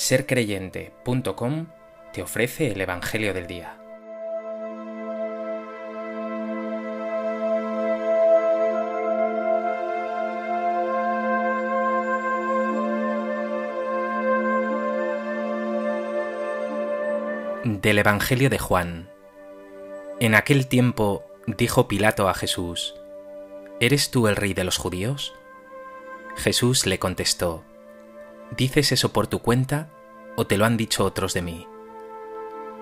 sercreyente.com te ofrece el Evangelio del Día. Del Evangelio de Juan. En aquel tiempo dijo Pilato a Jesús, ¿Eres tú el rey de los judíos? Jesús le contestó, ¿Dices eso por tu cuenta o te lo han dicho otros de mí?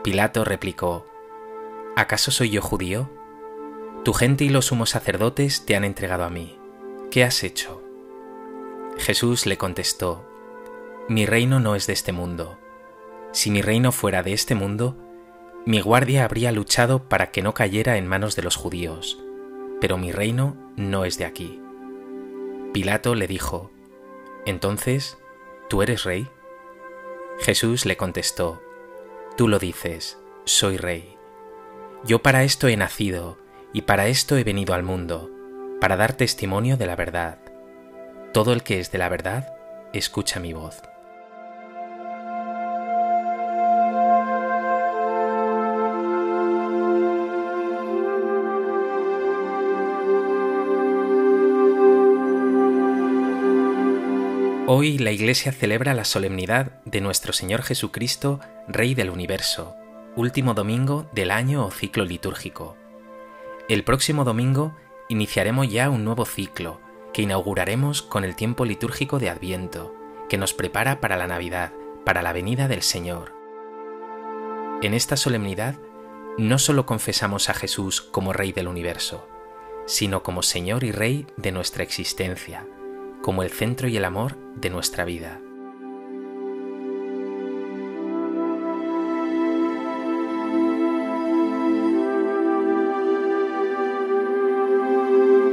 Pilato replicó, ¿acaso soy yo judío? Tu gente y los sumos sacerdotes te han entregado a mí. ¿Qué has hecho? Jesús le contestó, Mi reino no es de este mundo. Si mi reino fuera de este mundo, mi guardia habría luchado para que no cayera en manos de los judíos, pero mi reino no es de aquí. Pilato le dijo, Entonces, ¿tú eres rey? Jesús le contestó, Tú lo dices, soy rey. Yo para esto he nacido y para esto he venido al mundo, para dar testimonio de la verdad. Todo el que es de la verdad, escucha mi voz. Hoy la Iglesia celebra la solemnidad de nuestro Señor Jesucristo, Rey del Universo, último domingo del año o ciclo litúrgico. El próximo domingo iniciaremos ya un nuevo ciclo que inauguraremos con el tiempo litúrgico de Adviento, que nos prepara para la Navidad, para la venida del Señor. En esta solemnidad no solo confesamos a Jesús como Rey del Universo, sino como Señor y Rey de nuestra existencia, como el centro y el amor de nuestra vida.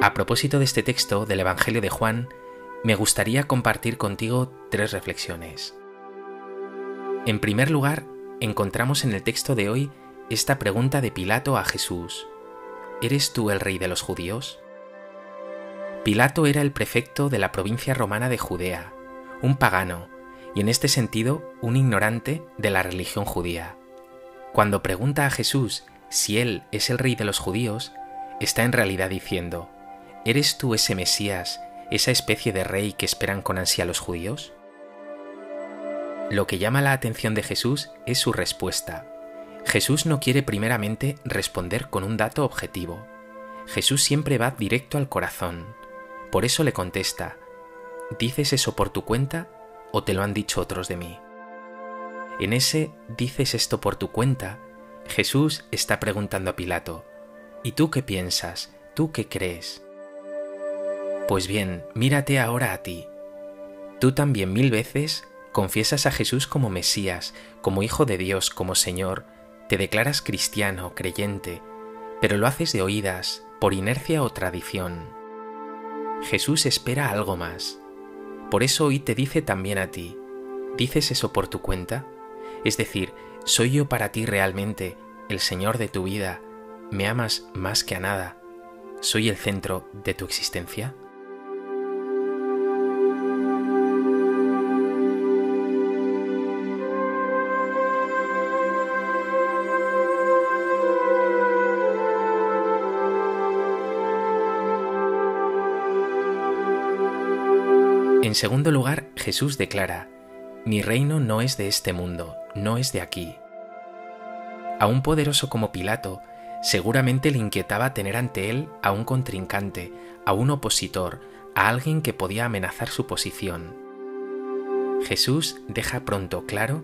A propósito de este texto del Evangelio de Juan, me gustaría compartir contigo tres reflexiones. En primer lugar, encontramos en el texto de hoy esta pregunta de Pilato a Jesús. ¿Eres tú el rey de los judíos? Pilato era el prefecto de la provincia romana de Judea, un pagano, y en este sentido un ignorante de la religión judía. Cuando pregunta a Jesús si él es el rey de los judíos, está en realidad diciendo, ¿eres tú ese Mesías, esa especie de rey que esperan con ansia los judíos? Lo que llama la atención de Jesús es su respuesta. Jesús no quiere primeramente responder con un dato objetivo. Jesús siempre va directo al corazón, por eso le contesta, ¿dices eso por tu cuenta o te lo han dicho otros de mí? En ese dices esto por tu cuenta, Jesús está preguntando a Pilato, ¿y tú qué piensas? ¿Tú qué crees? Pues bien, mírate ahora a ti. Tú también mil veces confiesas a Jesús como Mesías, como Hijo de Dios, como Señor, te declaras cristiano, creyente, pero lo haces de oídas, por inercia o tradición. Jesús espera algo más. Por eso hoy te dice también a ti, ¿dices eso por tu cuenta? Es decir, ¿soy yo para ti realmente el Señor de tu vida? ¿Me amas más que a nada? ¿Soy el centro de tu existencia? En segundo lugar, Jesús declara, Mi reino no es de este mundo, no es de aquí. A un poderoso como Pilato, seguramente le inquietaba tener ante él a un contrincante, a un opositor, a alguien que podía amenazar su posición. Jesús deja pronto claro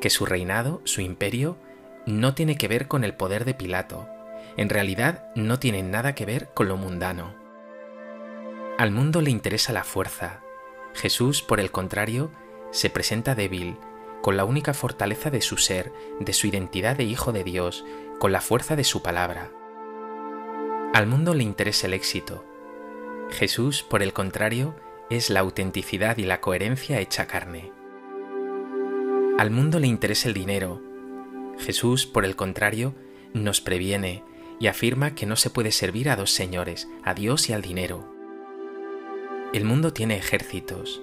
que su reinado, su imperio, no tiene que ver con el poder de Pilato, en realidad no tiene nada que ver con lo mundano. Al mundo le interesa la fuerza, Jesús, por el contrario, se presenta débil, con la única fortaleza de su ser, de su identidad de Hijo de Dios, con la fuerza de su palabra. Al mundo le interesa el éxito. Jesús, por el contrario, es la autenticidad y la coherencia hecha carne. Al mundo le interesa el dinero. Jesús, por el contrario, nos previene y afirma que no se puede servir a dos señores, a Dios y al dinero. El mundo tiene ejércitos.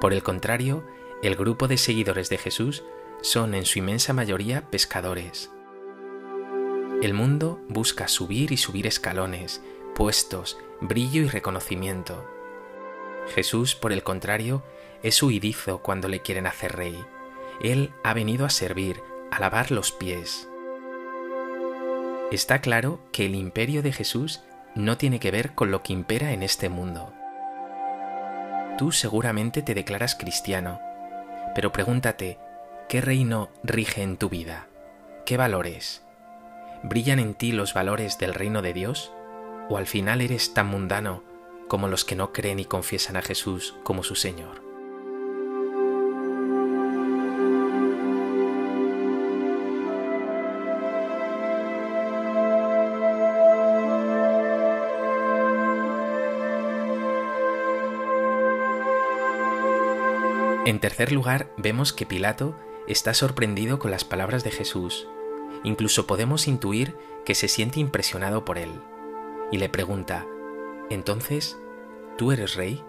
Por el contrario, el grupo de seguidores de Jesús son en su inmensa mayoría pescadores. El mundo busca subir y subir escalones, puestos, brillo y reconocimiento. Jesús, por el contrario, es huidizo cuando le quieren hacer rey. Él ha venido a servir, a lavar los pies. Está claro que el imperio de Jesús no tiene que ver con lo que impera en este mundo. Tú seguramente te declaras cristiano, pero pregúntate, ¿qué reino rige en tu vida? ¿Qué valores? ¿Brillan en ti los valores del reino de Dios? ¿O al final eres tan mundano como los que no creen y confiesan a Jesús como su Señor? En tercer lugar, vemos que Pilato está sorprendido con las palabras de Jesús. Incluso podemos intuir que se siente impresionado por él. Y le pregunta, ¿entonces tú eres rey?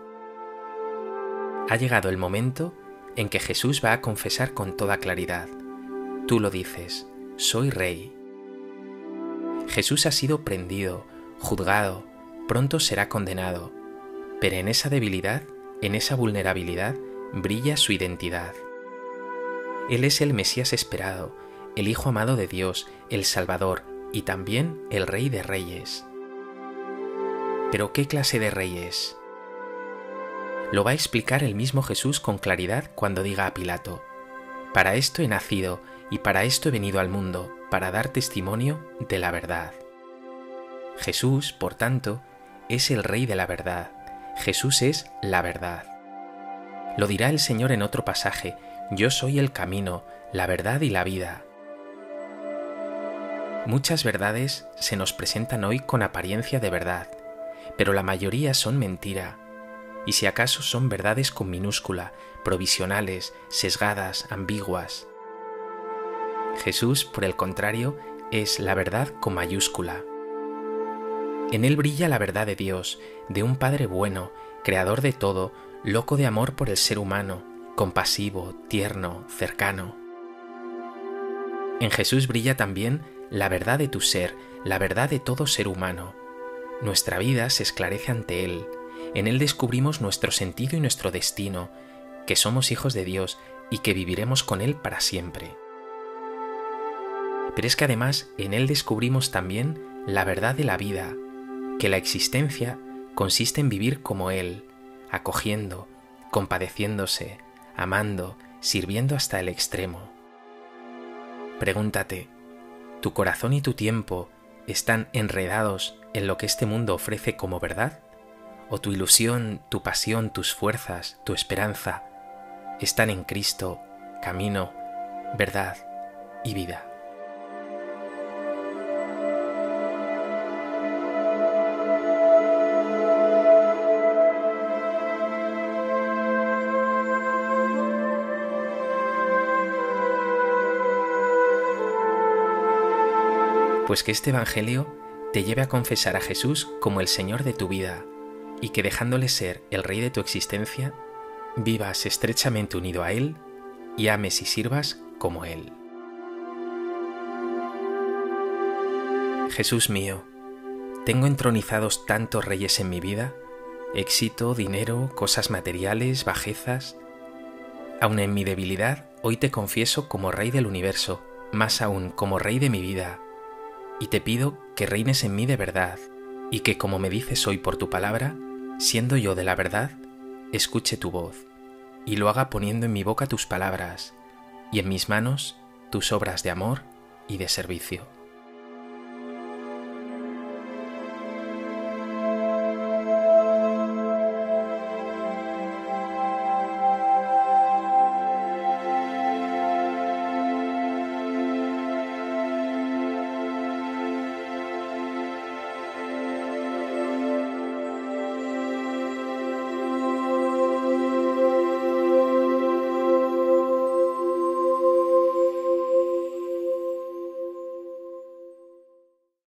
Ha llegado el momento en que Jesús va a confesar con toda claridad. Tú lo dices, soy rey. Jesús ha sido prendido, juzgado, pronto será condenado, pero en esa debilidad, en esa vulnerabilidad, brilla su identidad. Él es el Mesías esperado, el Hijo amado de Dios, el Salvador y también el Rey de Reyes. Pero ¿qué clase de rey es? Lo va a explicar el mismo Jesús con claridad cuando diga a Pilato, Para esto he nacido y para esto he venido al mundo, para dar testimonio de la verdad. Jesús, por tanto, es el Rey de la verdad. Jesús es la verdad. Lo dirá el Señor en otro pasaje, yo soy el camino, la verdad y la vida. Muchas verdades se nos presentan hoy con apariencia de verdad, pero la mayoría son mentira, y si acaso son verdades con minúscula, provisionales, sesgadas, ambiguas. Jesús, por el contrario, es la verdad con mayúscula. En él brilla la verdad de Dios, de un Padre bueno, creador de todo, loco de amor por el ser humano, compasivo, tierno, cercano. En Jesús brilla también la verdad de tu ser, la verdad de todo ser humano. Nuestra vida se esclarece ante Él. En Él descubrimos nuestro sentido y nuestro destino, que somos hijos de Dios y que viviremos con Él para siempre. Pero es que además en Él descubrimos también la verdad de la vida, que la existencia consiste en vivir como Él, acogiendo, compadeciéndose, amando, sirviendo hasta el extremo. Pregúntate, ¿tu corazón y tu tiempo están enredados en lo que este mundo ofrece como verdad? ¿O tu ilusión, tu pasión, tus fuerzas, tu esperanza están en Cristo, camino, verdad y vida? Pues que este Evangelio te lleve a confesar a Jesús como el Señor de tu vida y que dejándole ser el Rey de tu existencia, vivas estrechamente unido a Él y ames y sirvas como Él. Jesús mío, tengo entronizados tantos reyes en mi vida, éxito, dinero, cosas materiales, bajezas. Aun en mi debilidad, hoy te confieso como Rey del universo, más aún como Rey de mi vida, y te pido que reines en mí de verdad, y que como me dices hoy por tu palabra, siendo yo de la verdad, escuche tu voz, y lo haga poniendo en mi boca tus palabras, y en mis manos tus obras de amor y de servicio.